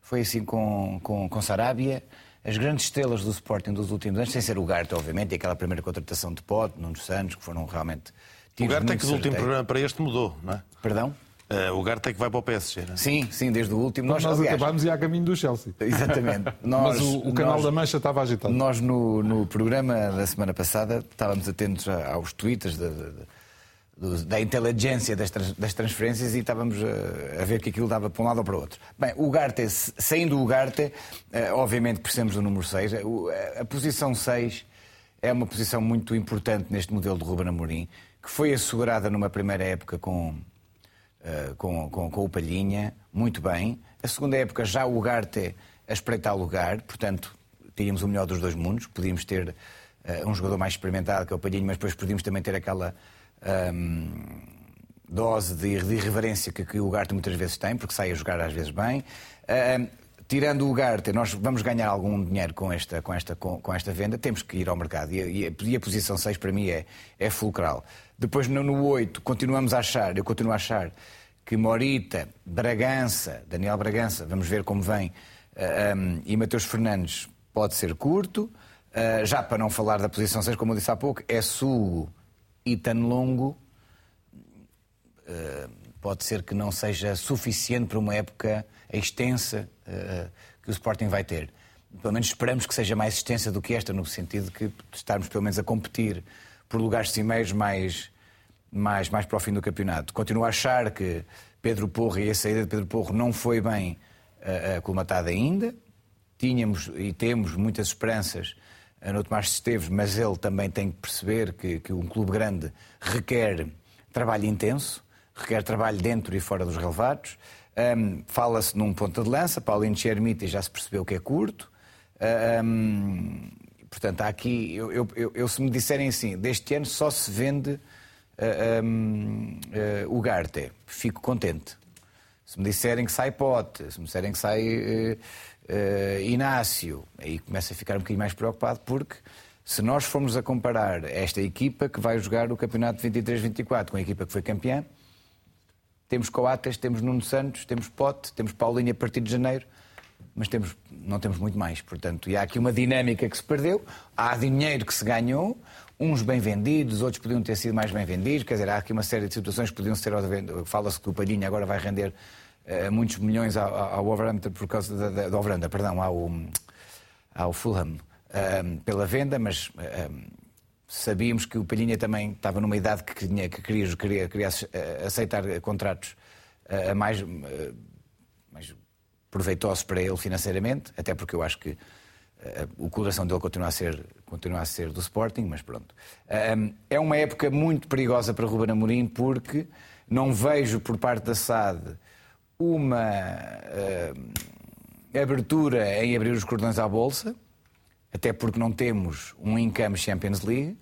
foi assim com, com, com Sarabia. As grandes estrelas do Sporting dos últimos anos, sem ser o Garte, obviamente, e aquela primeira contratação de Pote, Nuno Santos, que foram realmente. O Garte é que do último programa para este mudou, não é? Perdão? Eh, o Garte é que vai para o PSG, não é? Sim, sim, desde o último. Nós, Nós, aliás, acabámos e a caminho do Chelsea. Exatamente. Nós, *laughs* Mas o, o canal nós- da Mancha estava agitado. Nós, no, no programa da semana passada, estávamos atentos a- aos twitters da, da, da inteligência das, das transferências e estávamos a, a ver que aquilo dava para um lado ou para o outro. Bem, o Garte, saindo o Garte, eh, obviamente precisamos do número 6. A posição 6 é uma posição muito importante neste modelo de Ruben Amorim, que foi assegurada numa primeira época com, Uh, com, com, com o Palhinha, muito bem. A segunda época já o Ugarte a espreitar lugar, portanto, tínhamos o melhor dos dois mundos. Podíamos ter uh, um jogador mais experimentado, que é o Palhinha, mas depois podíamos também ter aquela um, dose de, de irreverência que, que o Ugarte muitas vezes tem, porque sai a jogar às vezes bem. Uh, tirando o Ugarte, nós vamos ganhar algum dinheiro com esta, com esta, com, com esta venda, temos que ir ao mercado. E e a posição 6 para mim é, é fulcral. Depois no, no 8 continuamos a achar, eu continuo a achar que Morita, Bragança, Daniel Bragança, vamos ver como vem, um, e Mateus Fernandes pode ser curto. Ah, já para não falar da posição 6, como eu disse há pouco, é Sugo e Tanlongo pode ser que não seja suficiente para uma época extensa eh, que o Sporting vai ter. Pelo menos esperamos que seja mais extensa do que esta, no sentido de que estarmos pelo menos a competir por lugares cimeiros mais, mais, mais para o fim do campeonato. Continuo a achar que Pedro Porro e a saída de Pedro Porro não foi bem eh, aclimatada ainda. Tínhamos e temos muitas esperanças eh, no Tomás Esteves, mas ele também tem que perceber que, que um clube grande requer trabalho intenso, requer trabalho dentro e fora dos relevados. Ahm, Fala-se num ponta de lança, Paulinho Chermiti já se percebeu que é curto. Ahm, portanto, há aqui, eu, eu- eu- eu, se me disserem assim, deste ano só se vende ah, ahm, ah, o Garte, fico contente. Se me disserem que sai Pote, se me disserem que sai eh, Inácio, aí começo a ficar um bocadinho mais preocupado, porque se nós formos a comparar esta equipa que vai jogar o campeonato 23-24 com a equipa que foi campeã, temos Coates, temos Nuno Santos, temos Pote, temos Paulinho a partir de janeiro, mas temos, não temos muito mais. Portanto, e há aqui uma dinâmica que se perdeu, há dinheiro que se ganhou, uns bem vendidos, outros podiam ter sido mais bem vendidos, quer dizer, há aqui uma série de situações que podiam ser. Fala-se que o Palhinha agora vai render eh, muitos milhões ao, ao Wolverhampton por causa da, da, Overhampton, perdão, ao, ao Fulham, eh, pela venda, mas. eh, Sabíamos que o Palhinha também estava numa idade que, tinha, que queria, queria, queria aceitar contratos a mais, mais proveitosos para ele financeiramente, até porque eu acho que eh, o coração dele continua a, ser, continua a ser do Sporting, mas pronto. Eh, É uma época muito perigosa para Ruben Amorim porque não vejo por parte da SAD uma uh, abertura em abrir os cordões à bolsa, até porque não temos um income Champions League,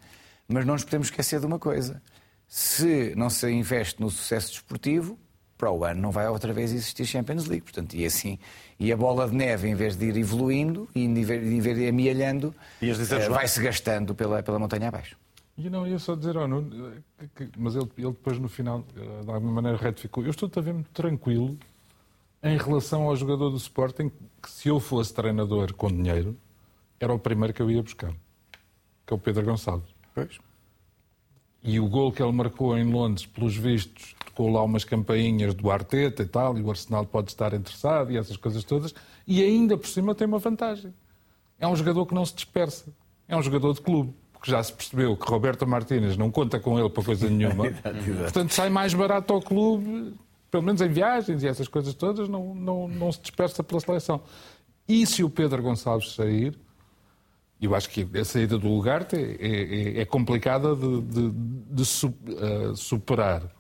mas não nos podemos esquecer de uma coisa: se não se investe no sucesso desportivo, para o ano não vai outra vez existir Champions League. Portanto, e assim, e a bola de neve, em vez de ir evoluindo e de ir amealhando, uh, vai-se gastando pela, pela montanha abaixo. E não ia só dizer ao Nuno, mas ele, ele depois no final, eh, de alguma maneira, retificou. Eu estou a ver muito tranquilo em relação ao jogador do Sporting, que se eu fosse treinador com dinheiro, era o primeiro que eu ia buscar, que é o Pedro Gonçalves. Pois. E o gol que ele marcou em Londres, pelos vistos, tocou lá umas campainhas do Arteta e tal, e o Arsenal pode estar interessado e essas coisas todas, e ainda por cima tem uma vantagem. É um jogador que não se dispersa. É um jogador de clube porque já se percebeu que Roberto Martínez não conta com ele para coisa *laughs* nenhuma. Portanto, sai mais barato ao clube, pelo menos em viagens e essas coisas todas, não, não, não se dispersa pela seleção. E se o Pedro Gonçalves sair, eu acho que a saída do lugar é, é, é complicada de, de, de, uh, superar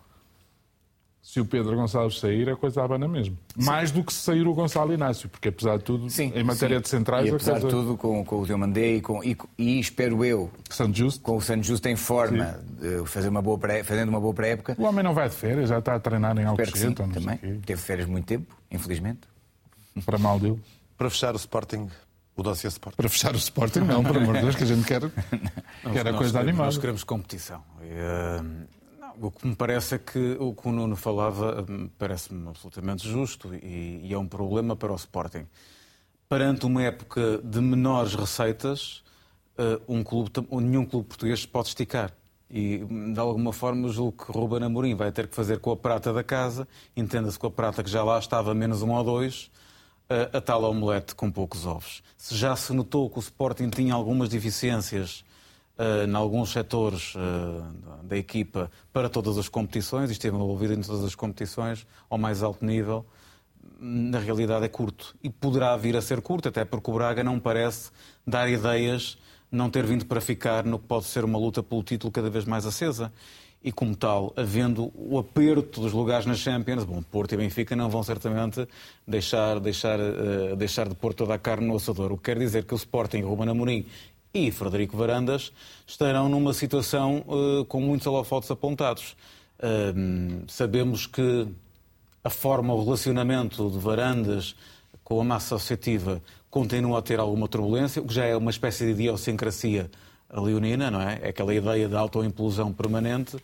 se o Pedro Gonçalves sair, a coisa abana mesmo. Sim. Mais do que se sair o Gonçalo Inácio, porque apesar de tudo, sim, em matéria sim. de centrais... E apesar coisa... de tudo, com, com o Diomandé e, com, e, e espero eu, Justo. com o Santo Justo em forma, de fazer uma boa pré, fazendo uma boa pré-época... O homem não vai de férias, já está a treinar em Alcochete. também. Teve férias muito tempo, infelizmente. Para mal dele. Para fechar o Sporting, o dossiê Sporting. Para fechar o Sporting, não, por amor de Deus, que a gente quer, *laughs* quer a coisa animada. Nós queremos competição. E, uh o que me parece é que o que o Nuno falava hum, parece-me absolutamente justo e, e, é um problema para o Sporting. Perante uma época de menores receitas, uh, um clube, nenhum clube português pode esticar. E, de alguma forma, julgo que Ruben Amorim vai ter que fazer com a prata da casa, entenda-se com a prata que já lá estava, menos um ou dois, uh, a tal omelete com poucos ovos. Se já se notou que o Sporting tinha algumas deficiências em alguns setores uh, da equipa para todas as competições e esteve envolvido em todas as competições ao mais alto nível, na realidade é curto. E poderá vir a ser curto, até porque o Braga não parece dar ideias, não ter vindo para ficar no que pode ser uma luta pelo título cada vez mais acesa. E como tal, havendo o aperto dos lugares nas Champions, bom, Porto e Benfica não vão certamente deixar, deixar, uh, deixar de pôr toda a carne no assador. O que quer dizer que o Sporting, Ruben Amorim e Frederico Varandas estarão numa situação uh, com muitos holofotes apontados. Uh, sabemos que a forma, o relacionamento de Varandas com a massa associativa continua a ter alguma turbulência, o que já é uma espécie de idiosincrasia leonina, não é? É aquela ideia de autoimplosão permanente.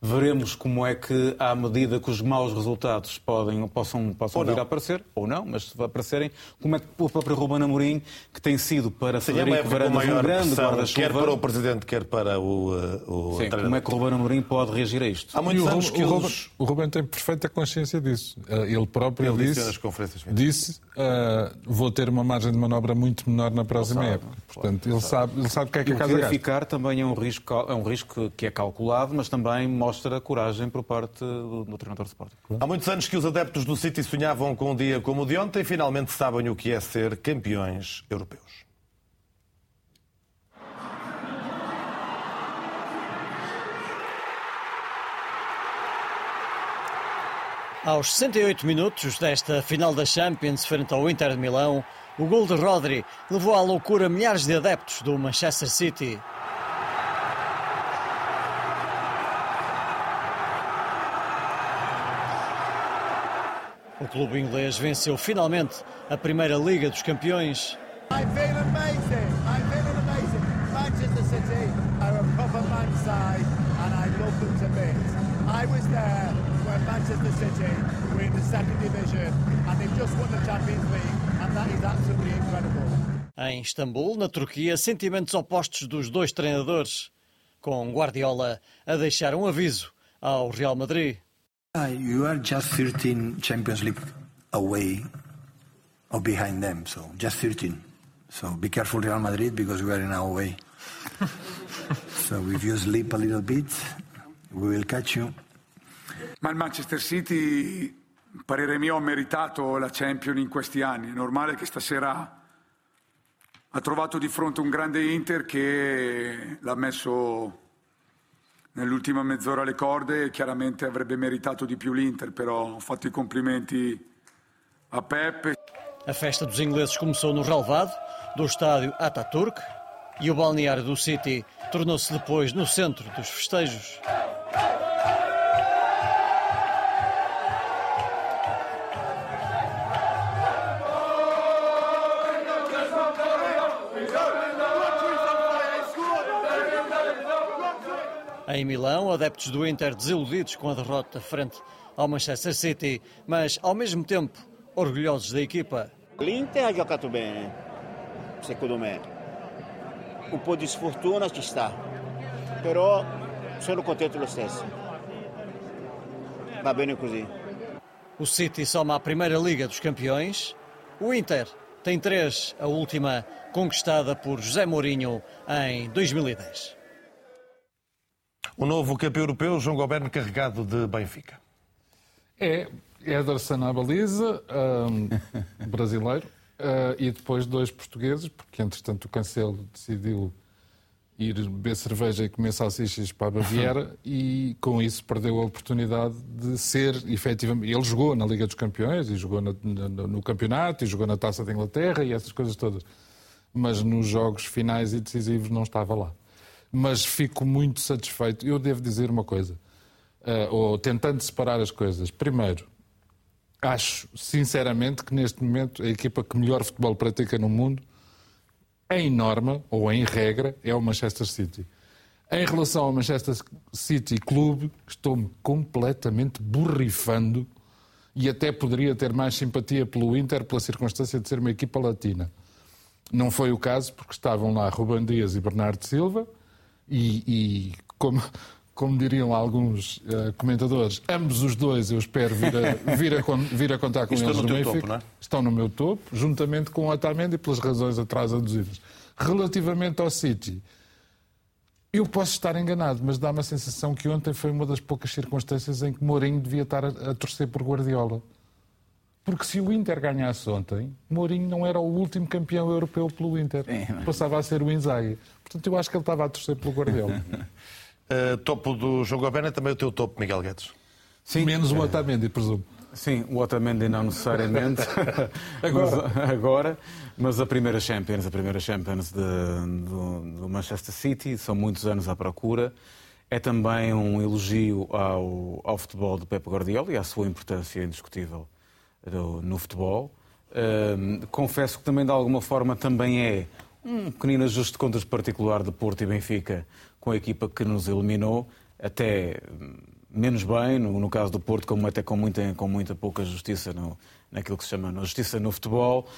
Veremos como é que, à medida que os maus resultados podem, possam, possam vir a aparecer, ou não, mas se aparecerem, como é que o próprio Ruben Amorim, que tem sido para Sim, Federico Varandas um grande guarda-chuva... Quer para o Presidente, quer para o, uh, o Sim, como é que o Ruben Amorim pode reagir a isto? Há muitos o anos que o, Ruben, o Ruben tem perfeita consciência disso. Uh, ele próprio ele disse, disse, disse uh, vou ter uma margem de manobra muito menor na próxima sabe, época. Portanto, claro, ele, sabe, ele sabe o que é que a casa gasta. ficar também é um, risco, é um risco que é calculado, mas também mostra coragem por parte do, do treinador de Sporting. Há muitos anos que os adeptos do City sonhavam com um dia como o de ontem e finalmente sabem o que é ser campeões europeus. Aos 68 minutos desta final da Champions frente ao Inter de Milão, o gol de Rodri levou à loucura milhares de adeptos do Manchester City. O clube inglês venceu finalmente a primeira Liga dos Campeões. I feel amazing. I feel amazing. Manchester City are a proper man side and I love them to bits. I was there when Manchester City were in the second division and they've just won the Champions League and that is absolutely incredible. Em Istambul, na Turquia, sentimentos opostos dos dois treinadores, com Guardiola a deixar um aviso ao Real Madrid. Uh, you are just 13 Champions League away or behind them, so just 13. So be careful, Real Madrid, because we are in our way. *laughs* so if you sleep a little bit, we will catch you. Ma il Manchester City, parere mio, ha meritato la Champions in questi anni. È normale che stasera ha trovato di fronte un grande Inter che l'ha messo nell'ultima mezz'ora le corde chiaramente avrebbe meritato di più l'Inter, però ho fatto i complimenti a Pepe. A festa dos ingleses começou no relvado do estádio Ataturk e o balneário do City tornou-se depois no centro dos festejos. Em Milão, adeptos do Inter desiludidos com a derrota frente ao Manchester City, mas ao mesmo tempo orgulhosos da equipa. L'Inter ha giocato bene, secondo me. Un po' di sfortuna ci sta, però sono contento lo stesso. Va bene così. O City soma a primeira Liga dos Campeões. O Inter tem três, a última conquistada por José Mourinho em 2010. O novo campeão europeu, João Goberno, carregado de Benfica. É Ederson à baliza, um, *laughs* brasileiro, uh, e depois dois portugueses, porque entretanto o Cancelo decidiu ir beber cerveja e comer salsichas para a Baviera *laughs* e com isso perdeu a oportunidade de ser efetivamente. Ele jogou na Liga dos Campeões e jogou na, no campeonato e jogou na Taça da Inglaterra e essas coisas todas. Mas nos jogos finais e decisivos não estava lá mas fico muito satisfeito. Eu devo dizer uma coisa, uh, ou tentando separar as coisas. Primeiro, acho sinceramente que neste momento a equipa que melhor futebol pratica no mundo, em norma ou em regra, é o Manchester City. Em relação ao Manchester City Clube, estou-me completamente borrifando e até poderia ter mais simpatia pelo Inter pela circunstância de ser uma equipa latina. Não foi o caso porque estavam lá Ruben Dias e Bernardo Silva, e, e como, como diriam alguns uh, comentadores, ambos os dois eu espero vir a, *laughs* vir a, vir a contar com Estão eles no Benfica. topo, não é? Estão no meu topo, juntamente com o Otamendi pelas razões atrás aduzidas. Relativamente ao City, eu posso estar enganado, mas dá-me a sensação que ontem foi uma das poucas circunstâncias em que Mourinho devia estar a, a torcer por Guardiola. Porque se o Inter ganhasse ontem, Mourinho não era o último campeão europeu pelo Inter. Passava a ser o Inzaghi. Portanto, eu acho que ele estava a torcer pelo Guardiola. Uh, *laughs* topo do João é também o teu topo, Miguel Guedes. Sim, Menos o Otamendi, presumo. Sim, o Otamendi não necessariamente *laughs* agora. Mas, agora, mas a primeira Champions, a primeira Champions de, do, do, Manchester City, são muitos anos à procura. É também um elogio ao, ao futebol de Pep Guardiola e à sua importância indiscutível do, no futebol. Confesso que também de alguma forma também é um pequenino ajuste de contas particular de Porto e Benfica com a equipa que nos eliminou, até menos bem, no, no caso do Porto, como até com muita, com muita pouca justiça no, naquilo que se chama justiça no futebol.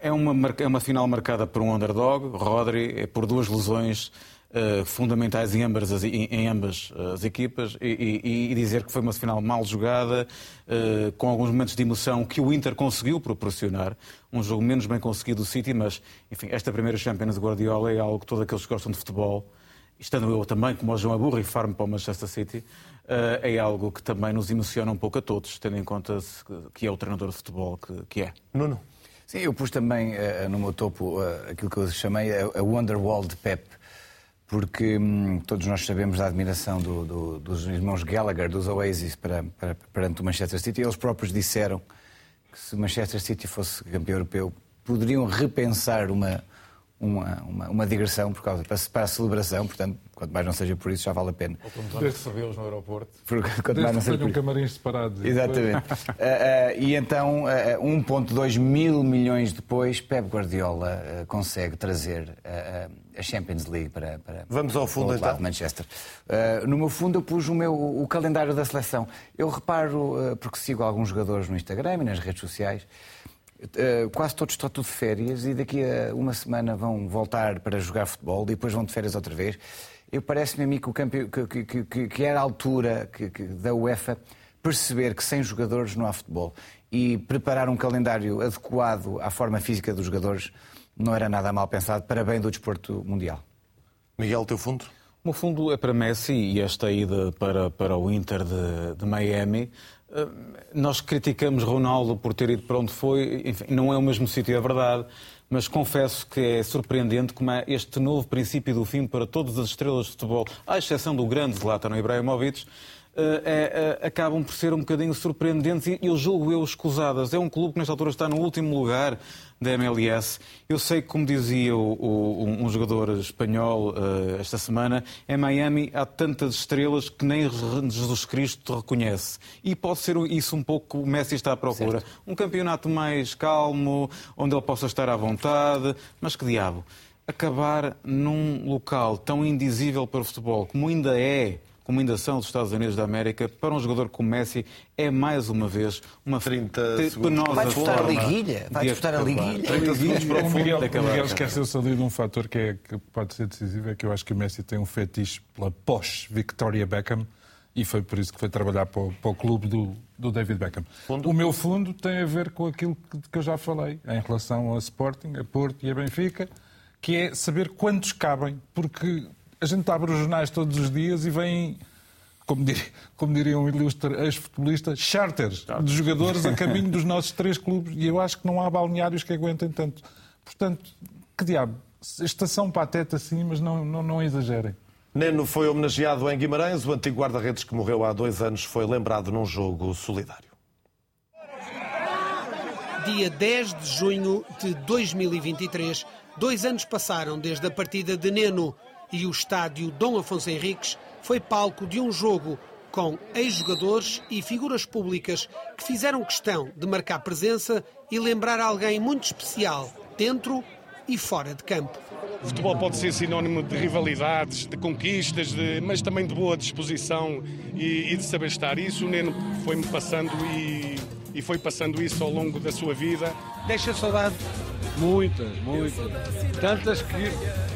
É, uma, é uma final marcada por um underdog, Rodri, é por duas lesões uh, fundamentais em ambas as, em, em ambas as equipas e, e, e, dizer que foi uma final mal jogada, uh, com alguns momentos de emoção que o Inter conseguiu proporcionar, um jogo menos bem conseguido do City, mas enfim, esta primeira Champions de Guardiola é algo que todos aqueles que gostam de futebol estando eu também, como o João Aburro, e farm para o Manchester City, uh, é algo que também nos emociona um pouco a todos, tendo em conta que é o treinador de futebol que, que é. Nuno? Sim, eu pus também uh, no meu topo uh, aquilo que eu chamei a, a Wonderwall de Pep, porque hum, todos nós sabemos da admiração do, do, dos irmãos Gallagher, dos Oasis, para, para, perante o Manchester City. Eles próprios disseram que se o Manchester City fosse campeão europeu, poderiam repensar uma uma, uma, uma, digressão por causa, para, para, a celebração, portanto, quanto mais não seja por isso, já vale a pena. Ou recebê-los no aeroporto. Por, quanto mais não seja por camarins separados. Exatamente. uh, *laughs* uh, e então, uh, 1.2 mil milhões depois, Pep Guardiola consegue trazer a Champions League para, para Vamos ao fundo, então. de Manchester. Uh, no meu fundo, eu pus o, meu, o calendário da seleção. Eu reparo, uh, porque sigo alguns jogadores no Instagram e nas redes sociais, Uh, quase todos estão tudo de férias e daqui a uma semana vão voltar para jogar futebol e depois vão de férias outra vez. Eu parece-me a mim que, o campe... que, que, que, que era a altura da UEFA perceber que sem jogadores não há futebol e preparar um calendário adequado à forma física dos jogadores não era nada mal pensado para bem do desporto mundial. Miguel, teu fundo? O meu fundo é para Messi e esta ida para, para o Inter de, de Miami eh, nós criticamos Ronaldo por ter ido para onde foi, enfim, não é o mesmo sítio, é verdade, mas confesso que é surpreendente como é este novo princípio do fim para todas as estrelas de futebol, à exceção do grande Zlatan Ibrahimovic, é, é, acabam por ser um bocadinho surpreendentes e eu julgo eu escusadas. É um clube que nesta altura está no último lugar da MLS. Eu sei que, como dizia o, o, um jogador espanhol uh, esta semana, em Miami há tantas estrelas que nem Jesus Cristo reconhece. E pode ser isso um pouco que o Messi está à procura. Certo. Um campeonato mais calmo, onde ele possa estar à vontade. Mas que diabo? Acabar num local tão indizível para o futebol como ainda é como ainda são os Estados Unidos da América, para um jogador como Messi, é mais uma vez uma 30 penosa Vai disputar a liguilha. Vai disputar a liguilha. 30 segundos para o Miguel, Miguel esqueceu-se ali de um fator que, é, que pode ser decisivo, é que eu acho que o Messi tem um fetiche pela pós-Victoria Beckham e foi por isso que foi trabalhar para o, para o clube do, do, David Beckham. Fundo? O meu fundo tem a ver com aquilo que, que eu já falei em relação ao Sporting, a Porto e a Benfica, que é saber quantos cabem, porque a gente abre os jornais todos os dias e vem, como, diria, como diria um ilustre ex-futebolista, charters de jogadores a caminho dos nossos três clubes e eu acho que não há balneários que aguentem tanto. Portanto, que diabo, estação pateta sim, mas não, não, não exagerem. Neno foi homenageado em Guimarães. O antigo guarda-redes que morreu há dois anos foi lembrado num jogo solidário. Dia 10 de junho de 2023, dois anos passaram desde a partida de Neno e o estádio Dom Afonso Henriques foi palco de um jogo com ex-jogadores e figuras públicas que fizeram questão de marcar presença e lembrar alguém muito especial dentro e fora de campo. O futebol pode ser sinónimo de rivalidades, de conquistas, de, mas também de boa disposição e, e de saber estar. Isso o Neno foi-me passando e, e foi passando isso ao longo da sua vida. Deixa saudade? Muitas, muitas. Tantas que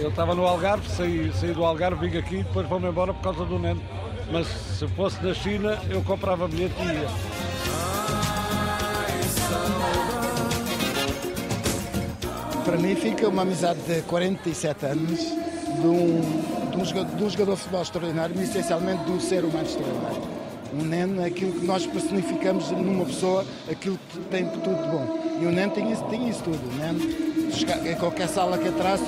Eu estava no Algarve, saí, saí do Algarve, vim aqui e depois vou-me embora por causa do Neno. Mas se fosse da China, eu comprava bilhete e ia. Para mim fica uma amizade de 47 anos de um, de um, jogador, de um jogador de futebol extraordinário, mas essencialmente de um ser humano extraordinário. Um Neno é aquilo que nós personificamos numa pessoa, aquilo que tem tudo de bom. E o Neno tinha isso, tinha isso tudo. O Neno em qualquer sala que entrasse,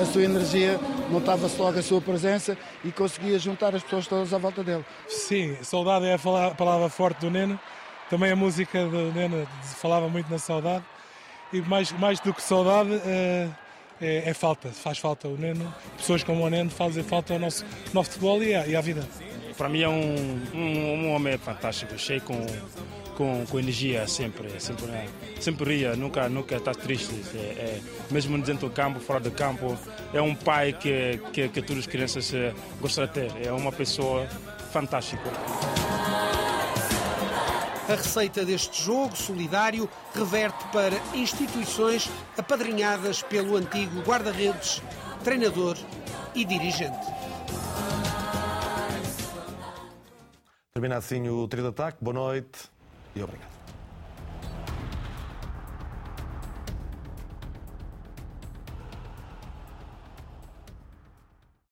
a sua energia, notava-se logo a sua presença e conseguia juntar as pessoas todas à volta dele. Sim, saudade é a palavra forte do Neno. Também a música do Neno falava muito na saudade. E mais, mais do que saudade, é, é, é falta, faz falta o Neno. Pessoas como o Neno fazem falta ao nosso, nosso futebol e à, e à vida. Para mim é um, um, um homem fantástico, cheio com com, com energia sempre, sempre, sempre ria, nunca, nunca está triste. É, é, mesmo dentro do campo, fora do campo, é um pai que, que, que todas as crianças eh, gostam de ter. É uma pessoa fantástica. A receita deste jogo solidário reverte para instituições apadrinhadas pelo antigo guarda-redes, treinador e dirigente. Termina assim o trio de ataque. Boa noite e obrigado.